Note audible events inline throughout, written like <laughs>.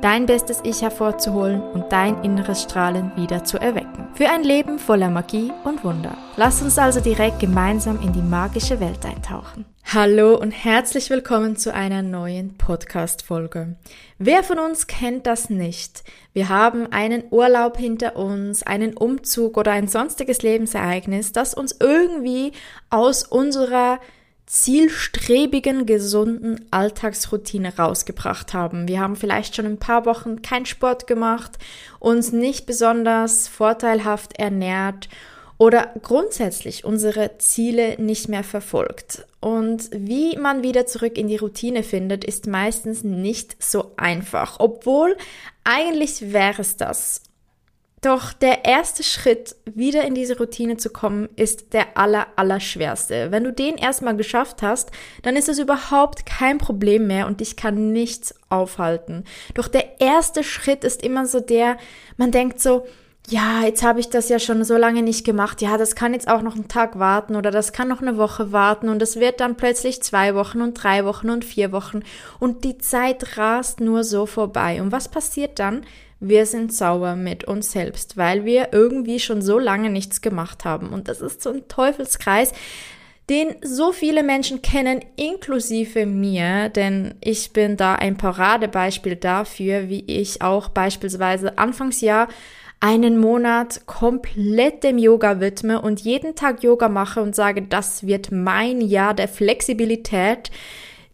dein bestes Ich hervorzuholen und dein inneres Strahlen wieder zu erwecken. Für ein Leben voller Magie und Wunder. Lass uns also direkt gemeinsam in die magische Welt eintauchen. Hallo und herzlich willkommen zu einer neuen Podcast-Folge. Wer von uns kennt das nicht? Wir haben einen Urlaub hinter uns, einen Umzug oder ein sonstiges Lebensereignis, das uns irgendwie aus unserer zielstrebigen, gesunden Alltagsroutine rausgebracht haben. Wir haben vielleicht schon ein paar Wochen keinen Sport gemacht, uns nicht besonders vorteilhaft ernährt oder grundsätzlich unsere Ziele nicht mehr verfolgt. Und wie man wieder zurück in die Routine findet, ist meistens nicht so einfach, obwohl eigentlich wäre es das. Doch der erste Schritt, wieder in diese Routine zu kommen, ist der aller, aller schwerste. Wenn du den erstmal geschafft hast, dann ist es überhaupt kein Problem mehr und dich kann nichts aufhalten. Doch der erste Schritt ist immer so der, man denkt so, ja, jetzt habe ich das ja schon so lange nicht gemacht. Ja, das kann jetzt auch noch einen Tag warten oder das kann noch eine Woche warten und es wird dann plötzlich zwei Wochen und drei Wochen und vier Wochen und die Zeit rast nur so vorbei. Und was passiert dann? Wir sind sauer mit uns selbst, weil wir irgendwie schon so lange nichts gemacht haben. Und das ist so ein Teufelskreis, den so viele Menschen kennen, inklusive mir, denn ich bin da ein Paradebeispiel dafür, wie ich auch beispielsweise Anfangsjahr einen Monat komplett dem Yoga widme und jeden Tag Yoga mache und sage, das wird mein Jahr der Flexibilität,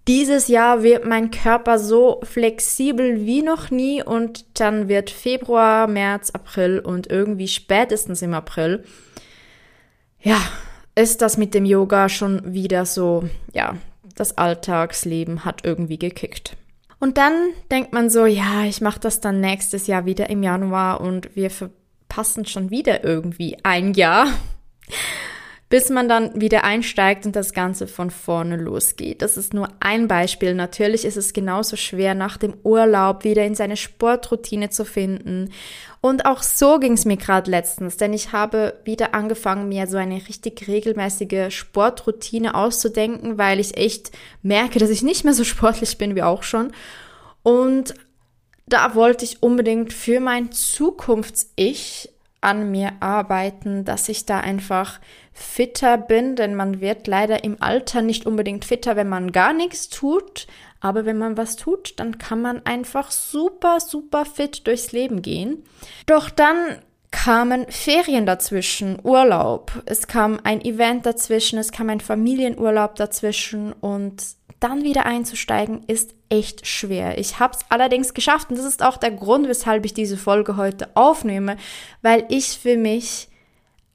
dieses Jahr wird mein Körper so flexibel wie noch nie und dann wird Februar, März, April und irgendwie spätestens im April, ja, ist das mit dem Yoga schon wieder so, ja, das Alltagsleben hat irgendwie gekickt. Und dann denkt man so, ja, ich mache das dann nächstes Jahr wieder im Januar und wir verpassen schon wieder irgendwie ein Jahr bis man dann wieder einsteigt und das Ganze von vorne losgeht. Das ist nur ein Beispiel. Natürlich ist es genauso schwer, nach dem Urlaub wieder in seine Sportroutine zu finden. Und auch so ging es mir gerade letztens, denn ich habe wieder angefangen, mir so eine richtig regelmäßige Sportroutine auszudenken, weil ich echt merke, dass ich nicht mehr so sportlich bin wie auch schon. Und da wollte ich unbedingt für mein Zukunfts-Ich an mir arbeiten, dass ich da einfach fitter bin, denn man wird leider im Alter nicht unbedingt fitter, wenn man gar nichts tut, aber wenn man was tut, dann kann man einfach super, super fit durchs Leben gehen. Doch dann kamen Ferien dazwischen, Urlaub, es kam ein Event dazwischen, es kam ein Familienurlaub dazwischen und dann wieder einzusteigen ist echt schwer. Ich habe es allerdings geschafft und das ist auch der Grund, weshalb ich diese Folge heute aufnehme, weil ich für mich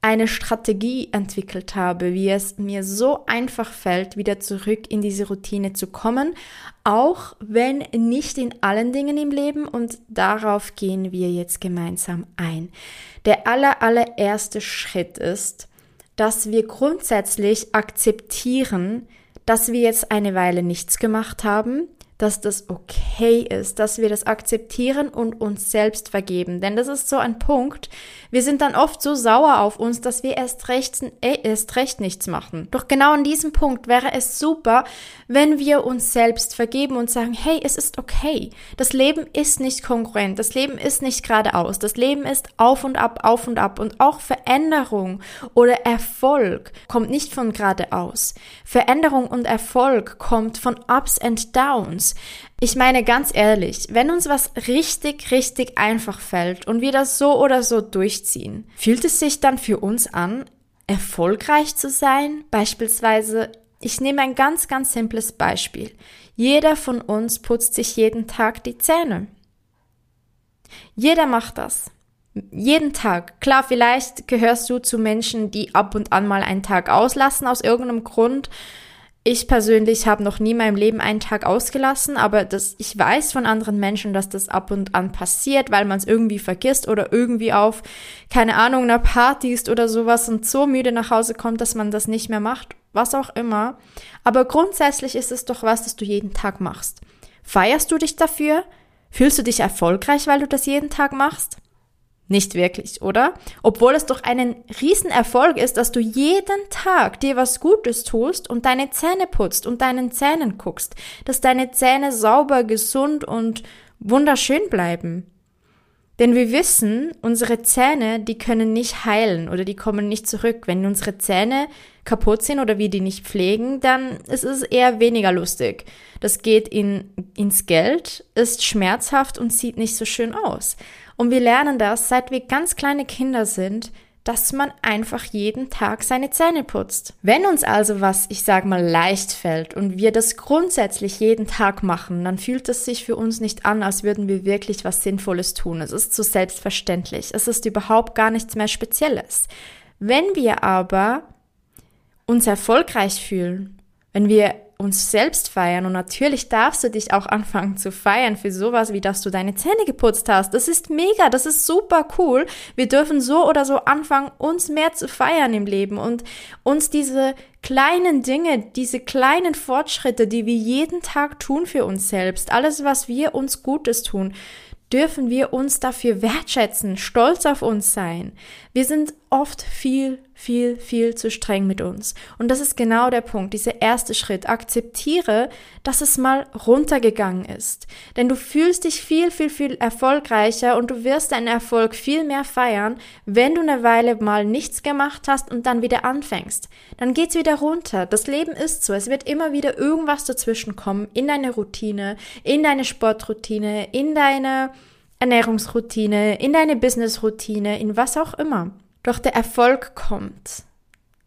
eine Strategie entwickelt habe, wie es mir so einfach fällt, wieder zurück in diese Routine zu kommen, auch wenn nicht in allen Dingen im Leben und darauf gehen wir jetzt gemeinsam ein. Der aller, allererste Schritt ist, dass wir grundsätzlich akzeptieren, dass wir jetzt eine Weile nichts gemacht haben, dass das okay ist, dass wir das akzeptieren und uns selbst vergeben. Denn das ist so ein Punkt. Wir sind dann oft so sauer auf uns, dass wir erst recht, äh, erst recht nichts machen. Doch genau an diesem Punkt wäre es super, wenn wir uns selbst vergeben und sagen, hey, es ist okay. Das Leben ist nicht konkurrent. Das Leben ist nicht geradeaus. Das Leben ist auf und ab, auf und ab. Und auch Veränderung oder Erfolg kommt nicht von geradeaus. Veränderung und Erfolg kommt von Ups and Downs. Ich meine ganz ehrlich, wenn uns was richtig, richtig einfach fällt und wir das so oder so durchziehen, fühlt es sich dann für uns an, erfolgreich zu sein? Beispielsweise, ich nehme ein ganz, ganz simples Beispiel. Jeder von uns putzt sich jeden Tag die Zähne. Jeder macht das. Jeden Tag. Klar, vielleicht gehörst du zu Menschen, die ab und an mal einen Tag auslassen aus irgendeinem Grund Ich persönlich habe noch nie in meinem Leben einen Tag ausgelassen, aber das, ich weiß von anderen Menschen, dass das ab und an passiert, weil man es irgendwie vergisst oder irgendwie auf, keine Ahnung, einer Party ist oder sowas und so müde nach Hause kommt, dass man das nicht mehr macht, was auch immer. Aber grundsätzlich ist es doch was, das du jeden Tag machst. Feierst du dich dafür? Fühlst du dich erfolgreich, weil du das jeden Tag machst? Nicht wirklich, oder? Obwohl es doch einen Riesenerfolg ist, dass du jeden Tag dir was Gutes tust und deine Zähne putzt und deinen Zähnen guckst, dass deine Zähne sauber, gesund und wunderschön bleiben. Denn wir wissen, unsere Zähne, die können nicht heilen oder die kommen nicht zurück. Wenn unsere Zähne kaputt sind oder wir die nicht pflegen, dann ist es eher weniger lustig. Das geht in, ins Geld, ist schmerzhaft und sieht nicht so schön aus. Und wir lernen das, seit wir ganz kleine Kinder sind, dass man einfach jeden Tag seine Zähne putzt. Wenn uns also was, ich sag mal, leicht fällt und wir das grundsätzlich jeden Tag machen, dann fühlt es sich für uns nicht an, als würden wir wirklich was Sinnvolles tun. Es ist so selbstverständlich. Es ist überhaupt gar nichts mehr Spezielles. Wenn wir aber uns erfolgreich fühlen, wenn wir uns selbst feiern und natürlich darfst du dich auch anfangen zu feiern für sowas, wie dass du deine Zähne geputzt hast. Das ist mega, das ist super cool. Wir dürfen so oder so anfangen, uns mehr zu feiern im Leben und uns diese kleinen Dinge, diese kleinen Fortschritte, die wir jeden Tag tun für uns selbst, alles, was wir uns Gutes tun, dürfen wir uns dafür wertschätzen, stolz auf uns sein. Wir sind oft viel, viel, viel zu streng mit uns. Und das ist genau der Punkt, dieser erste Schritt. Akzeptiere, dass es mal runtergegangen ist. Denn du fühlst dich viel, viel, viel erfolgreicher und du wirst deinen Erfolg viel mehr feiern, wenn du eine Weile mal nichts gemacht hast und dann wieder anfängst. Dann geht's wieder runter. Das Leben ist so. Es wird immer wieder irgendwas dazwischen kommen in deine Routine, in deine Sportroutine, in deine Ernährungsroutine, in deine Businessroutine, in was auch immer. Doch der Erfolg kommt,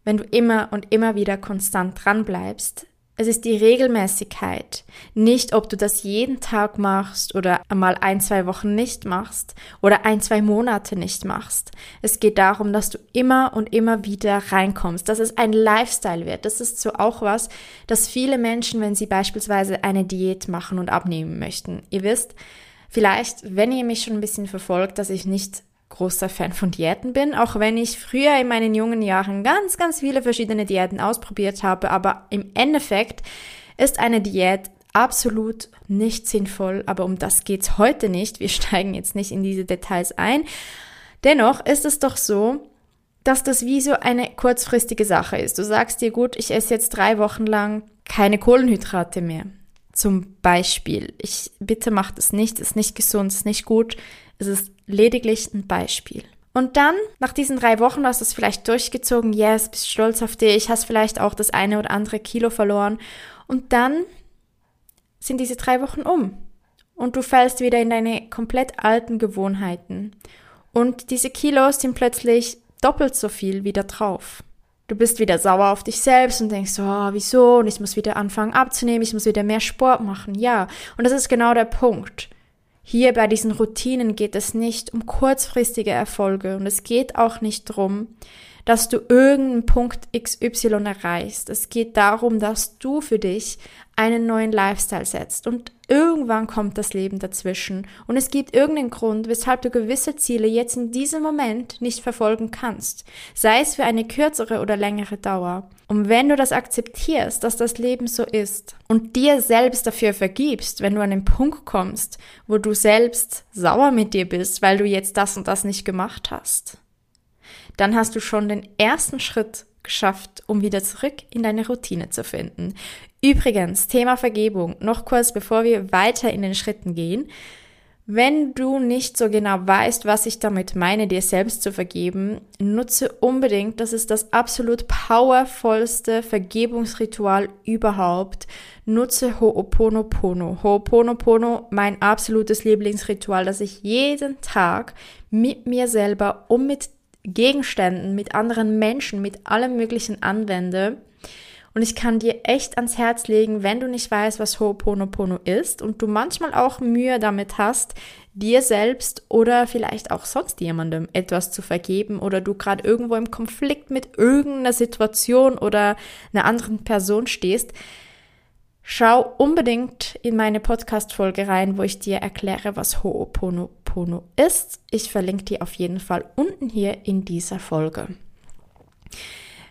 wenn du immer und immer wieder konstant dran bleibst. Es ist die Regelmäßigkeit, nicht ob du das jeden Tag machst oder einmal ein, zwei Wochen nicht machst oder ein, zwei Monate nicht machst. Es geht darum, dass du immer und immer wieder reinkommst, dass es ein Lifestyle wird. Das ist so auch was, dass viele Menschen, wenn sie beispielsweise eine Diät machen und abnehmen möchten, ihr wisst, vielleicht, wenn ihr mich schon ein bisschen verfolgt, dass ich nicht großer Fan von Diäten bin, auch wenn ich früher in meinen jungen Jahren ganz, ganz viele verschiedene Diäten ausprobiert habe, aber im Endeffekt ist eine Diät absolut nicht sinnvoll, aber um das geht's heute nicht. Wir <laughs> steigen jetzt nicht in diese Details ein. Dennoch ist es doch so, dass das wie so eine kurzfristige Sache ist. Du sagst dir, gut, ich esse jetzt drei Wochen lang keine Kohlenhydrate mehr. Zum Beispiel. Ich bitte macht es nicht, ist nicht gesund, ist nicht gut. Es ist lediglich ein Beispiel. Und dann, nach diesen drei Wochen, hast du es vielleicht durchgezogen, yes, bist stolz auf dich, hast vielleicht auch das eine oder andere Kilo verloren. Und dann sind diese drei Wochen um. Und du fällst wieder in deine komplett alten Gewohnheiten. Und diese Kilos sind plötzlich doppelt so viel wieder drauf. Du bist wieder sauer auf dich selbst und denkst, oh, wieso? Und ich muss wieder anfangen abzunehmen, ich muss wieder mehr Sport machen. Ja. Und das ist genau der Punkt. Hier bei diesen Routinen geht es nicht um kurzfristige Erfolge und es geht auch nicht darum, dass du irgendeinen Punkt XY erreichst. Es geht darum, dass du für dich einen neuen Lifestyle setzt und irgendwann kommt das Leben dazwischen und es gibt irgendeinen Grund, weshalb du gewisse Ziele jetzt in diesem Moment nicht verfolgen kannst, sei es für eine kürzere oder längere Dauer. Und wenn du das akzeptierst, dass das Leben so ist und dir selbst dafür vergibst, wenn du an den Punkt kommst, wo du selbst sauer mit dir bist, weil du jetzt das und das nicht gemacht hast, dann hast du schon den ersten Schritt geschafft, um wieder zurück in deine Routine zu finden. Übrigens, Thema Vergebung, noch kurz bevor wir weiter in den Schritten gehen. Wenn du nicht so genau weißt, was ich damit meine, dir selbst zu vergeben, nutze unbedingt, das ist das absolut powervollste Vergebungsritual überhaupt. Nutze Ho'oponopono. Ho'oponopono, mein absolutes Lieblingsritual, das ich jeden Tag mit mir selber und mit Gegenständen, mit anderen Menschen, mit allem Möglichen anwende. Und ich kann dir echt ans Herz legen, wenn du nicht weißt, was Ho'oponopono ist und du manchmal auch Mühe damit hast, dir selbst oder vielleicht auch sonst jemandem etwas zu vergeben oder du gerade irgendwo im Konflikt mit irgendeiner Situation oder einer anderen Person stehst, schau unbedingt in meine Podcast-Folge rein, wo ich dir erkläre, was Ho'oponopono ist. Ich verlinke dir auf jeden Fall unten hier in dieser Folge.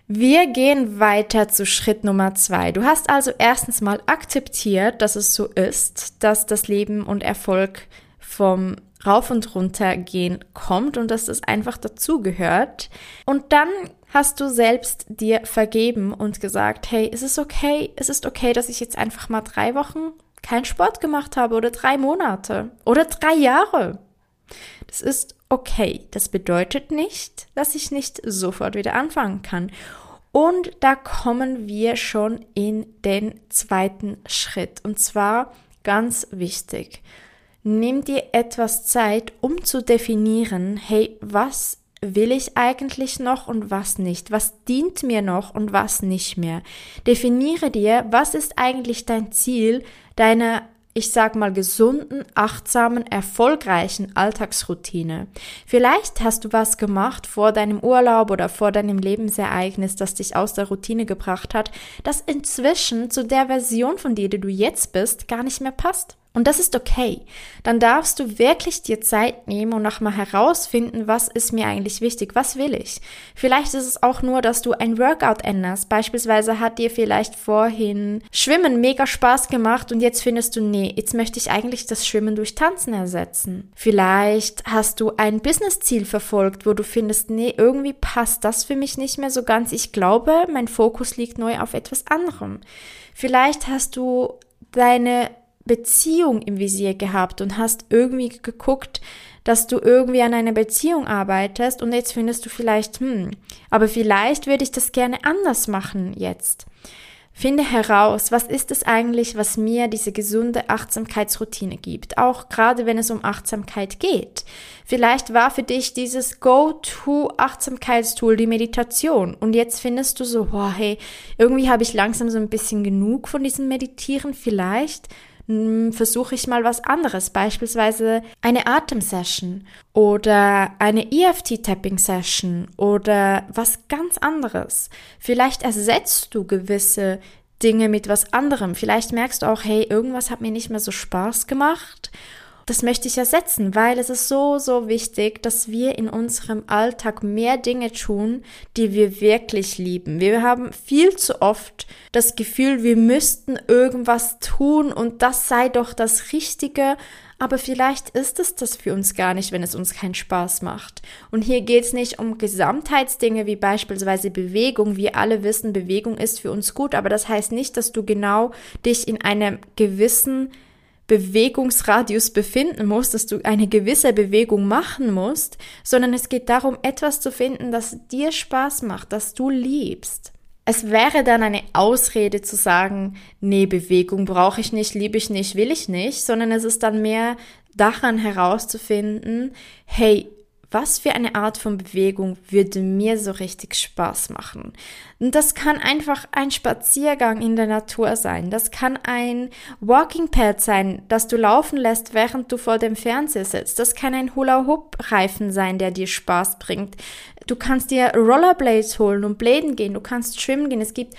Wir gehen weiter zu Schritt Nummer zwei. Du hast also erstens mal akzeptiert, dass es so ist, dass das Leben und Erfolg vom Rauf und runter gehen kommt und dass das einfach dazugehört. Und dann hast du selbst dir vergeben und gesagt, hey, es ist okay, es ist okay, dass ich jetzt einfach mal drei Wochen keinen Sport gemacht habe oder drei Monate oder drei Jahre. Das ist okay. Das bedeutet nicht, dass ich nicht sofort wieder anfangen kann. Und da kommen wir schon in den zweiten Schritt. Und zwar ganz wichtig. Nimm dir etwas Zeit, um zu definieren, hey, was will ich eigentlich noch und was nicht? Was dient mir noch und was nicht mehr? Definiere dir, was ist eigentlich dein Ziel, deine ich sag mal, gesunden, achtsamen, erfolgreichen Alltagsroutine. Vielleicht hast du was gemacht vor deinem Urlaub oder vor deinem Lebensereignis, das dich aus der Routine gebracht hat, das inzwischen zu der Version von dir, die du jetzt bist, gar nicht mehr passt. Und das ist okay. Dann darfst du wirklich dir Zeit nehmen und nochmal herausfinden, was ist mir eigentlich wichtig, was will ich. Vielleicht ist es auch nur, dass du ein Workout änderst. Beispielsweise hat dir vielleicht vorhin Schwimmen mega Spaß gemacht und jetzt findest du, nee, jetzt möchte ich eigentlich das Schwimmen durch Tanzen ersetzen. Vielleicht hast du ein Businessziel verfolgt, wo du findest, nee, irgendwie passt das für mich nicht mehr so ganz. Ich glaube, mein Fokus liegt neu auf etwas anderem. Vielleicht hast du deine Beziehung im Visier gehabt und hast irgendwie geguckt, dass du irgendwie an einer Beziehung arbeitest und jetzt findest du vielleicht, hm, aber vielleicht würde ich das gerne anders machen jetzt. Finde heraus, was ist es eigentlich, was mir diese gesunde Achtsamkeitsroutine gibt, auch gerade wenn es um Achtsamkeit geht. Vielleicht war für dich dieses Go-To-Achtsamkeitstool die Meditation und jetzt findest du so, wow, hey, irgendwie habe ich langsam so ein bisschen genug von diesem Meditieren, vielleicht versuche ich mal was anderes, beispielsweise eine Atemsession oder eine EFT-Tapping-Session oder was ganz anderes. Vielleicht ersetzt du gewisse Dinge mit was anderem. Vielleicht merkst du auch, hey, irgendwas hat mir nicht mehr so Spaß gemacht das möchte ich ersetzen, weil es ist so, so wichtig, dass wir in unserem Alltag mehr Dinge tun, die wir wirklich lieben. Wir haben viel zu oft das Gefühl, wir müssten irgendwas tun und das sei doch das Richtige, aber vielleicht ist es das für uns gar nicht, wenn es uns keinen Spaß macht. Und hier geht es nicht um Gesamtheitsdinge wie beispielsweise Bewegung. Wir alle wissen, Bewegung ist für uns gut, aber das heißt nicht, dass du genau dich in einem gewissen Bewegungsradius befinden musst, dass du eine gewisse Bewegung machen musst, sondern es geht darum, etwas zu finden, das dir Spaß macht, das du liebst. Es wäre dann eine Ausrede zu sagen, nee, Bewegung brauche ich nicht, liebe ich nicht, will ich nicht, sondern es ist dann mehr daran herauszufinden, hey, was für eine Art von Bewegung würde mir so richtig Spaß machen. Und das kann einfach ein Spaziergang in der Natur sein. Das kann ein Walking Pad sein, das du laufen lässt, während du vor dem Fernseher sitzt. Das kann ein Hula-Hoop-Reifen sein, der dir Spaß bringt. Du kannst dir Rollerblades holen und bläden gehen. Du kannst schwimmen gehen. Es gibt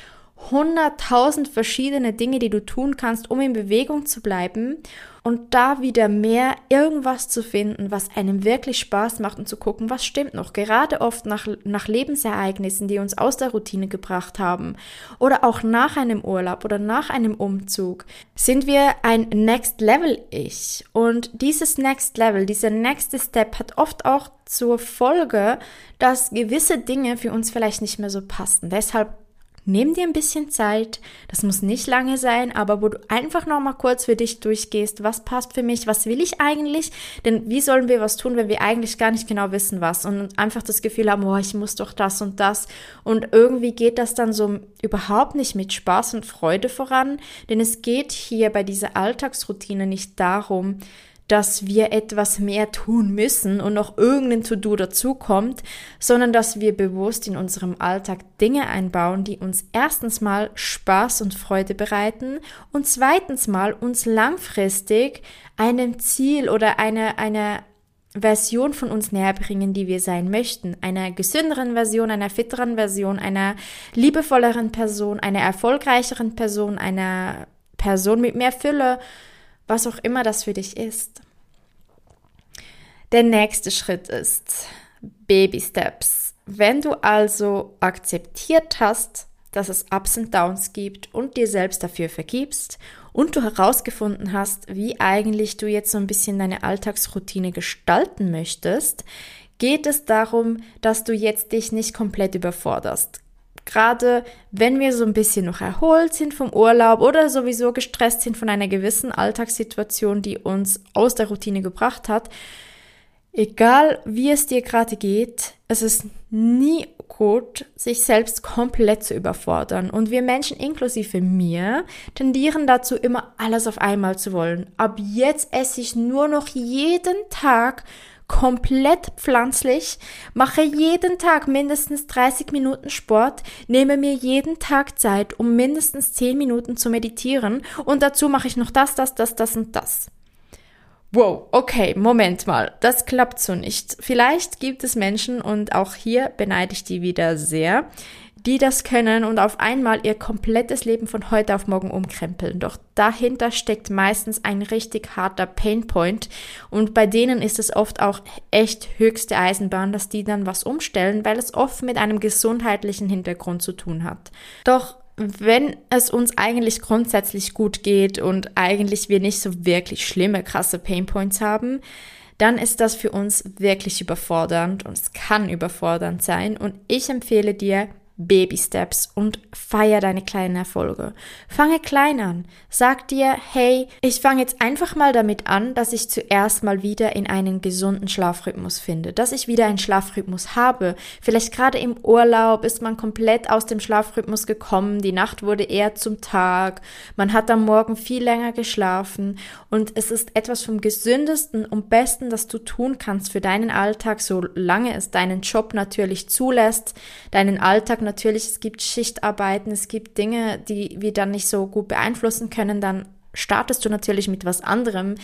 hunderttausend verschiedene Dinge, die du tun kannst, um in Bewegung zu bleiben und da wieder mehr irgendwas zu finden, was einem wirklich Spaß macht und zu gucken, was stimmt noch. Gerade oft nach, nach Lebensereignissen, die uns aus der Routine gebracht haben oder auch nach einem Urlaub oder nach einem Umzug, sind wir ein Next Level Ich. Und dieses Next Level, dieser nächste Step hat oft auch zur Folge, dass gewisse Dinge für uns vielleicht nicht mehr so passen. Deshalb Nimm dir ein bisschen Zeit, das muss nicht lange sein, aber wo du einfach noch mal kurz für dich durchgehst, was passt für mich, was will ich eigentlich? Denn wie sollen wir was tun, wenn wir eigentlich gar nicht genau wissen, was? Und einfach das Gefühl haben, oh, ich muss doch das und das. Und irgendwie geht das dann so überhaupt nicht mit Spaß und Freude voran, denn es geht hier bei dieser Alltagsroutine nicht darum, dass wir etwas mehr tun müssen und noch irgendein To-Do dazukommt, sondern dass wir bewusst in unserem Alltag Dinge einbauen, die uns erstens mal Spaß und Freude bereiten und zweitens mal uns langfristig einem Ziel oder eine, eine Version von uns näher bringen, die wir sein möchten. Einer gesünderen Version, einer fitteren Version, einer liebevolleren Person, einer erfolgreicheren Person, einer Person mit mehr Fülle, was auch immer das für dich ist. Der nächste Schritt ist Baby Steps. Wenn du also akzeptiert hast, dass es Ups und Downs gibt und dir selbst dafür vergibst und du herausgefunden hast, wie eigentlich du jetzt so ein bisschen deine Alltagsroutine gestalten möchtest, geht es darum, dass du jetzt dich nicht komplett überforderst. Gerade wenn wir so ein bisschen noch erholt sind vom Urlaub oder sowieso gestresst sind von einer gewissen Alltagssituation, die uns aus der Routine gebracht hat, egal wie es dir gerade geht, es ist nie gut, sich selbst komplett zu überfordern. Und wir Menschen, inklusive mir, tendieren dazu, immer alles auf einmal zu wollen. Ab jetzt esse ich nur noch jeden Tag komplett pflanzlich, mache jeden Tag mindestens 30 Minuten Sport, nehme mir jeden Tag Zeit, um mindestens 10 Minuten zu meditieren und dazu mache ich noch das, das, das, das und das. Wow, okay, Moment mal, das klappt so nicht. Vielleicht gibt es Menschen, und auch hier beneide ich die wieder sehr, die das können und auf einmal ihr komplettes Leben von heute auf morgen umkrempeln. Doch dahinter steckt meistens ein richtig harter Painpoint und bei denen ist es oft auch echt höchste Eisenbahn, dass die dann was umstellen, weil es oft mit einem gesundheitlichen Hintergrund zu tun hat. Doch wenn es uns eigentlich grundsätzlich gut geht und eigentlich wir nicht so wirklich schlimme, krasse Painpoints haben, dann ist das für uns wirklich überfordernd und es kann überfordernd sein. Und ich empfehle dir, Baby Steps und feier deine kleinen Erfolge. Fange klein an. Sag dir, hey, ich fange jetzt einfach mal damit an, dass ich zuerst mal wieder in einen gesunden Schlafrhythmus finde, dass ich wieder einen Schlafrhythmus habe. Vielleicht gerade im Urlaub ist man komplett aus dem Schlafrhythmus gekommen, die Nacht wurde eher zum Tag, man hat am Morgen viel länger geschlafen und es ist etwas vom gesündesten und besten, das du tun kannst für deinen Alltag, solange es deinen Job natürlich zulässt, deinen Alltag natürlich natürlich, es gibt Schichtarbeiten, es gibt Dinge, die wir dann nicht so gut beeinflussen können, dann startest du natürlich mit was anderem.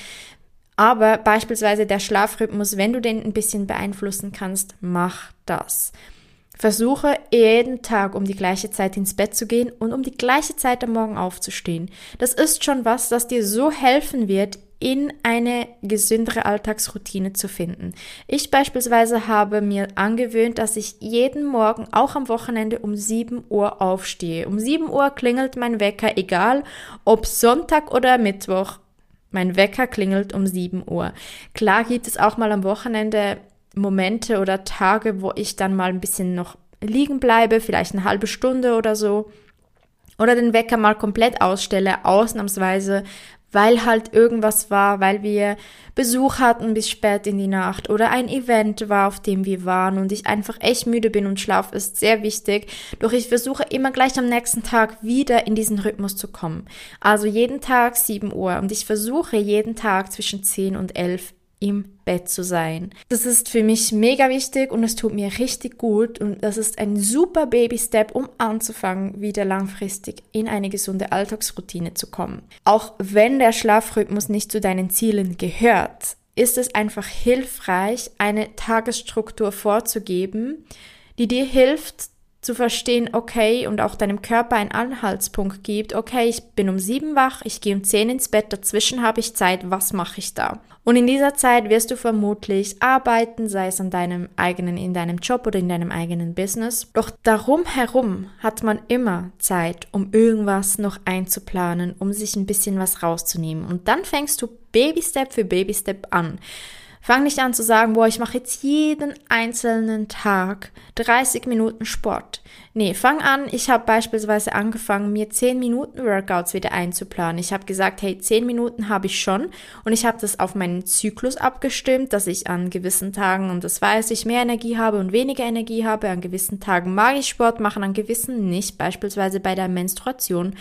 Aber beispielsweise der Schlafrhythmus, wenn du den ein bisschen beeinflussen kannst, mach das. Versuche jeden Tag um die gleiche Zeit ins Bett zu gehen und um die gleiche Zeit am Morgen aufzustehen. Das ist schon was, das dir so helfen wird, in eine gesündere Alltagsroutine zu finden. Ich beispielsweise habe mir angewöhnt, dass ich jeden Morgen, auch am Wochenende, um 7 Uhr aufstehe. Um 7 Uhr klingelt mein Wecker, egal ob Sonntag oder Mittwoch. Mein Wecker klingelt um 7 Uhr. Klar gibt es auch mal am Wochenende Momente oder Tage, wo ich dann mal ein bisschen noch liegen bleibe, vielleicht eine halbe Stunde oder so. Oder den Wecker mal komplett ausstelle, ausnahmsweise, weil halt irgendwas war, weil wir Besuch hatten bis spät in die Nacht oder ein Event war, auf dem wir waren und ich einfach echt müde bin und Schlaf ist sehr wichtig. Doch ich versuche immer gleich am nächsten Tag wieder in diesen Rhythmus zu kommen. Also jeden Tag 7 Uhr und ich versuche jeden Tag zwischen 10 und 11 im Bett zu sein. Das ist für mich mega wichtig und es tut mir richtig gut und das ist ein super Baby-Step, um anzufangen, wieder langfristig in eine gesunde Alltagsroutine zu kommen. Auch wenn der Schlafrhythmus nicht zu deinen Zielen gehört, ist es einfach hilfreich, eine Tagesstruktur vorzugeben, die dir hilft, zu verstehen, okay, und auch deinem Körper einen Anhaltspunkt gibt, okay, ich bin um sieben wach, ich gehe um zehn ins Bett, dazwischen habe ich Zeit, was mache ich da? Und in dieser Zeit wirst du vermutlich arbeiten, sei es an deinem eigenen, in deinem Job oder in deinem eigenen Business. Doch darum herum hat man immer Zeit, um irgendwas noch einzuplanen, um sich ein bisschen was rauszunehmen. Und dann fängst du Baby Step für Baby Step an. Fang nicht an zu sagen, boah, ich mache jetzt jeden einzelnen Tag 30 Minuten Sport. Nee, fang an, ich habe beispielsweise angefangen, mir 10 Minuten Workouts wieder einzuplanen. Ich habe gesagt, hey, 10 Minuten habe ich schon und ich habe das auf meinen Zyklus abgestimmt, dass ich an gewissen Tagen, und das weiß ich, mehr Energie habe und weniger Energie habe. An gewissen Tagen mag ich Sport machen, an gewissen nicht, beispielsweise bei der Menstruation.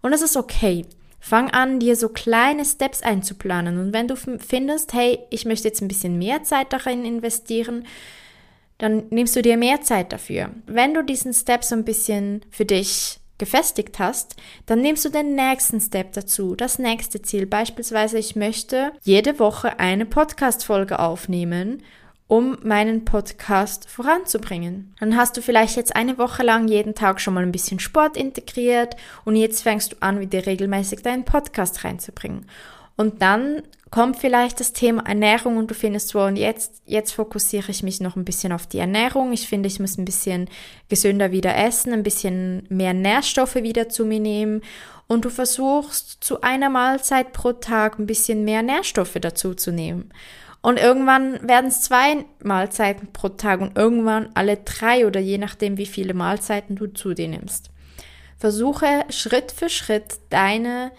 Und es ist okay. Fang an, dir so kleine Steps einzuplanen. Und wenn du findest, hey, ich möchte jetzt ein bisschen mehr Zeit darin investieren, dann nimmst du dir mehr Zeit dafür. Wenn du diesen Step so ein bisschen für dich gefestigt hast, dann nimmst du den nächsten Step dazu, das nächste Ziel. Beispielsweise, ich möchte jede Woche eine Podcast-Folge aufnehmen um meinen Podcast voranzubringen. Dann hast du vielleicht jetzt eine Woche lang jeden Tag schon mal ein bisschen Sport integriert und jetzt fängst du an, wieder regelmäßig deinen Podcast reinzubringen. Und dann kommt vielleicht das Thema Ernährung und du findest so, und jetzt, jetzt fokussiere ich mich noch ein bisschen auf die Ernährung. Ich finde, ich muss ein bisschen gesünder wieder essen, ein bisschen mehr Nährstoffe wieder zu mir nehmen. Und du versuchst zu einer Mahlzeit pro Tag ein bisschen mehr Nährstoffe dazu zu nehmen. Und irgendwann werden es zwei Mahlzeiten pro Tag und irgendwann alle drei oder je nachdem, wie viele Mahlzeiten du zu dir nimmst. Versuche Schritt für Schritt deine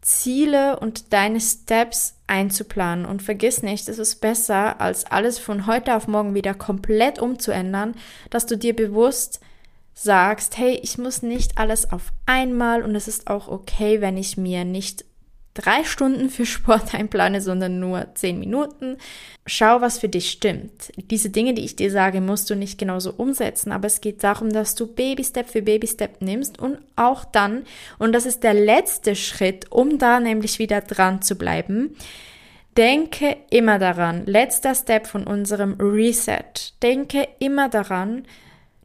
Ziele und deine Steps einzuplanen und vergiss nicht, es ist besser, als alles von heute auf morgen wieder komplett umzuändern, dass du dir bewusst sagst, hey, ich muss nicht alles auf einmal und es ist auch okay, wenn ich mir nicht drei Stunden für Sport <laughs> einplane, sondern nur zehn Minuten. Schau, was für dich stimmt. Diese Dinge, die ich dir sage, musst du nicht genauso umsetzen, aber es geht darum, dass du Baby Step für Baby Step nimmst und auch dann, und das ist der letzte Schritt, um da nämlich wieder dran zu bleiben, denke immer daran, letzter Step von unserem Reset, denke immer daran,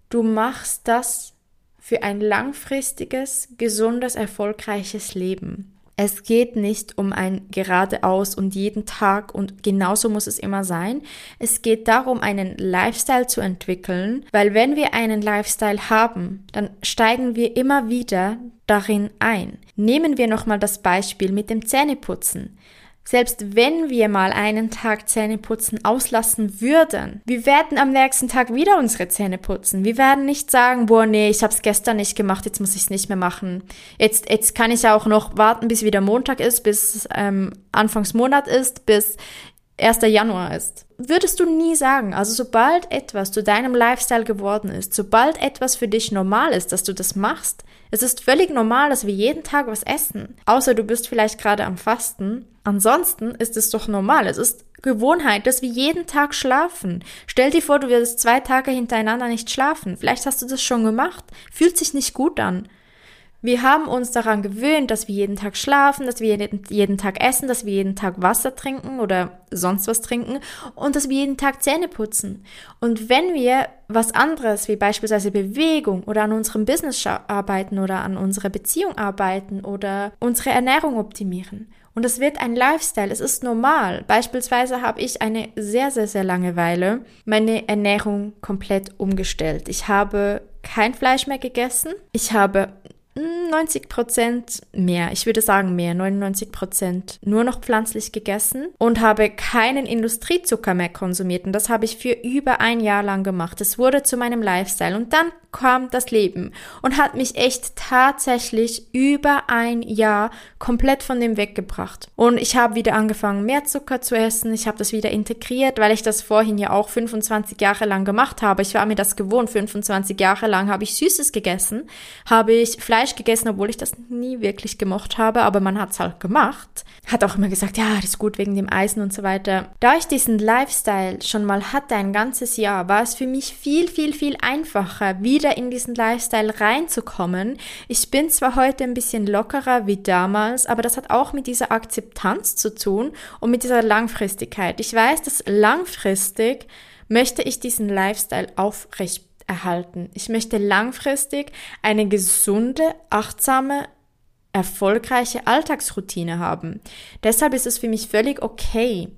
du machst das für ein langfristiges, gesundes, erfolgreiches Leben. Es geht nicht um ein geradeaus und jeden Tag und genauso muss es immer sein. Es geht darum, einen Lifestyle zu entwickeln, weil wenn wir einen Lifestyle haben, dann steigen wir immer wieder darin ein. Nehmen wir nochmal das Beispiel mit dem Zähneputzen. Selbst wenn wir mal einen Tag Zähneputzen auslassen würden, wir werden am nächsten Tag wieder unsere Zähne putzen. Wir werden nicht sagen, boah, nee, ich habe es gestern nicht gemacht, jetzt muss ich es nicht mehr machen. Jetzt, jetzt kann ich auch noch warten, bis wieder Montag ist, bis ähm, Anfangsmonat ist, bis 1. Januar ist. Würdest du nie sagen. Also sobald etwas zu deinem Lifestyle geworden ist, sobald etwas für dich normal ist, dass du das machst, es ist völlig normal, dass wir jeden Tag was essen. Außer du bist vielleicht gerade am Fasten. Ansonsten ist es doch normal. Es ist Gewohnheit, dass wir jeden Tag schlafen. Stell dir vor, du wirst zwei Tage hintereinander nicht schlafen. Vielleicht hast du das schon gemacht. Fühlt sich nicht gut an. Wir haben uns daran gewöhnt, dass wir jeden Tag schlafen, dass wir jeden, jeden, Tag essen, dass wir jeden Tag Wasser trinken oder sonst was trinken und dass wir jeden Tag Zähne putzen. Und wenn wir was anderes, wie beispielsweise Bewegung oder an unserem Business arbeiten oder an unserer Beziehung arbeiten oder unsere Ernährung optimieren, und es wird ein Lifestyle, es ist normal. Beispielsweise habe ich eine sehr, sehr, sehr lange Weile meine Ernährung komplett umgestellt. Ich habe kein Fleisch mehr gegessen. Ich habe 90 Prozent mehr, ich würde sagen mehr, 99 Prozent nur noch pflanzlich gegessen und habe keinen Industriezucker mehr konsumiert. Und das habe ich für über ein Jahr lang gemacht. Es wurde zu meinem Lifestyle. Und dann kam das Leben und hat mich echt tatsächlich über ein Jahr komplett von dem weggebracht. Und ich habe wieder angefangen, mehr Zucker zu essen. Ich habe das wieder integriert, weil ich das vorhin ja auch 25 Jahre lang gemacht habe. Ich war mir das gewohnt. 25 Jahre lang habe ich Süßes gegessen, habe ich Fleisch gegessen, obwohl ich das nie wirklich gemocht habe, aber man hat es halt gemacht. Hat auch immer gesagt, ja, das ist gut wegen dem Eisen und so weiter. Da ich diesen Lifestyle schon mal hatte, ein ganzes Jahr, war es für mich viel, viel, viel einfacher, wieder in diesen Lifestyle reinzukommen. Ich bin zwar heute ein bisschen lockerer wie damals, aber das hat auch mit dieser Akzeptanz zu tun und mit dieser Langfristigkeit. Ich weiß, dass langfristig möchte ich diesen Lifestyle aufrecht erhalten. Ich möchte langfristig eine gesunde, achtsame, erfolgreiche Alltagsroutine haben. Deshalb ist es für mich völlig okay,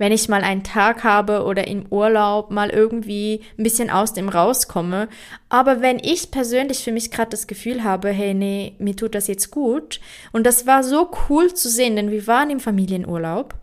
wenn ich mal einen Tag habe oder im Urlaub mal irgendwie ein bisschen aus dem rauskomme. Aber wenn ich persönlich für mich gerade das Gefühl habe, hey, nee, mir tut das jetzt gut. Und das war so cool zu sehen, denn wir waren im Familienurlaub.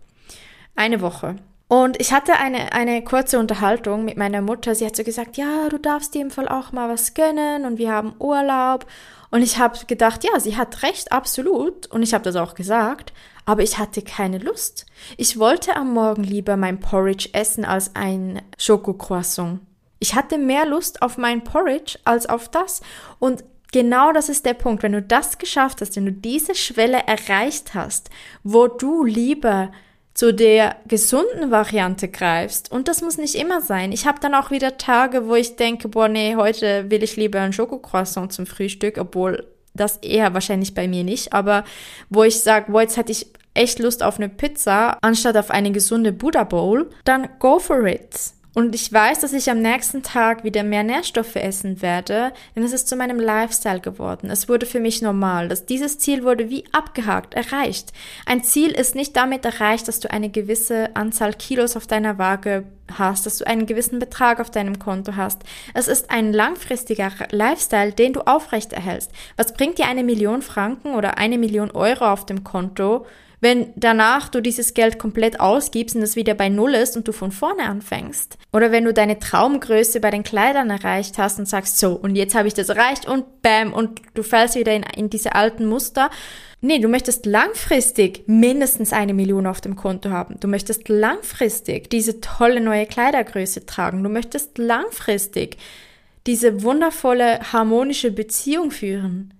Eine Woche. Und ich hatte eine, eine kurze Unterhaltung mit meiner Mutter. Sie hat so gesagt, ja, du darfst dir im Fall auch mal was gönnen und wir haben Urlaub. Und ich habe gedacht, ja, sie hat recht, absolut. Und ich habe das auch gesagt. Aber ich hatte keine Lust. Ich wollte am Morgen lieber mein Porridge essen als ein Schokocroissant. Ich hatte mehr Lust auf mein Porridge als auf das. Und genau das ist der Punkt. Wenn du das geschafft hast, wenn du diese Schwelle erreicht hast, wo du lieber zu der gesunden Variante greifst. Und das muss nicht immer sein. Ich habe dann auch wieder Tage, wo ich denke, boah, nee, heute will ich lieber ein Schokocroissant zum Frühstück, obwohl das eher wahrscheinlich bei mir nicht, aber wo ich sage, boah, jetzt hätte ich echt Lust auf eine Pizza anstatt auf eine gesunde Buddha Bowl, dann go for it. Und ich weiß, dass ich am nächsten Tag wieder mehr Nährstoffe essen werde, denn es ist zu meinem Lifestyle geworden. Es wurde für mich normal. Dass dieses Ziel wurde wie abgehakt, erreicht. Ein Ziel ist nicht damit erreicht, dass du eine gewisse Anzahl Kilos auf deiner Waage hast, dass du einen gewissen Betrag auf deinem Konto hast. Es ist ein langfristiger Lifestyle, den du aufrechterhältst. Was bringt dir eine Million Franken oder eine Million Euro auf dem Konto, wenn danach du dieses Geld komplett ausgibst und es wieder bei Null ist und du von vorne anfängst. Oder wenn du deine Traumgröße bei den Kleidern erreicht hast und sagst, so, und jetzt habe ich das erreicht und bam, und du fällst wieder in, in diese alten Muster. Nee, du möchtest langfristig mindestens eine Million auf dem Konto haben. Du möchtest langfristig diese tolle neue Kleidergröße tragen. Du möchtest langfristig diese wundervolle harmonische Beziehung führen.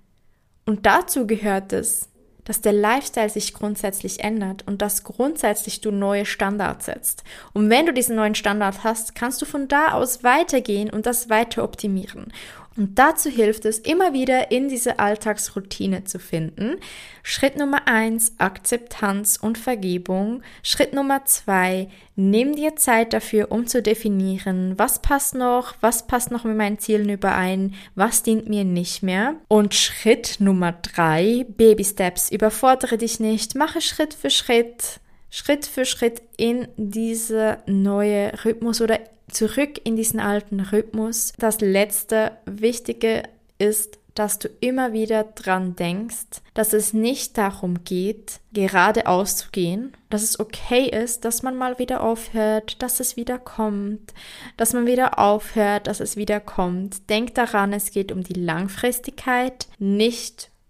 Und dazu gehört es, dass der Lifestyle sich grundsätzlich ändert und dass grundsätzlich du neue Standards setzt. Und wenn du diesen neuen Standard hast, kannst du von da aus weitergehen und das weiter optimieren. Und dazu hilft es, immer wieder in diese Alltagsroutine zu finden. Schritt Nummer eins, Akzeptanz und Vergebung. Schritt Nummer zwei, nimm dir Zeit dafür, um zu definieren, was passt noch, was passt noch mit meinen Zielen überein, was dient mir nicht mehr. Und Schritt Nummer drei, Baby Steps. Überfordere dich nicht, mache Schritt für Schritt. Schritt für Schritt in diese neue Rhythmus oder zurück in diesen alten Rhythmus. Das letzte Wichtige ist, dass du immer wieder dran denkst, dass es nicht darum geht, geradeaus zu gehen, dass es okay ist, dass man mal wieder aufhört, dass es wieder kommt, dass man wieder aufhört, dass es wieder kommt. Denk daran, es geht um die Langfristigkeit, nicht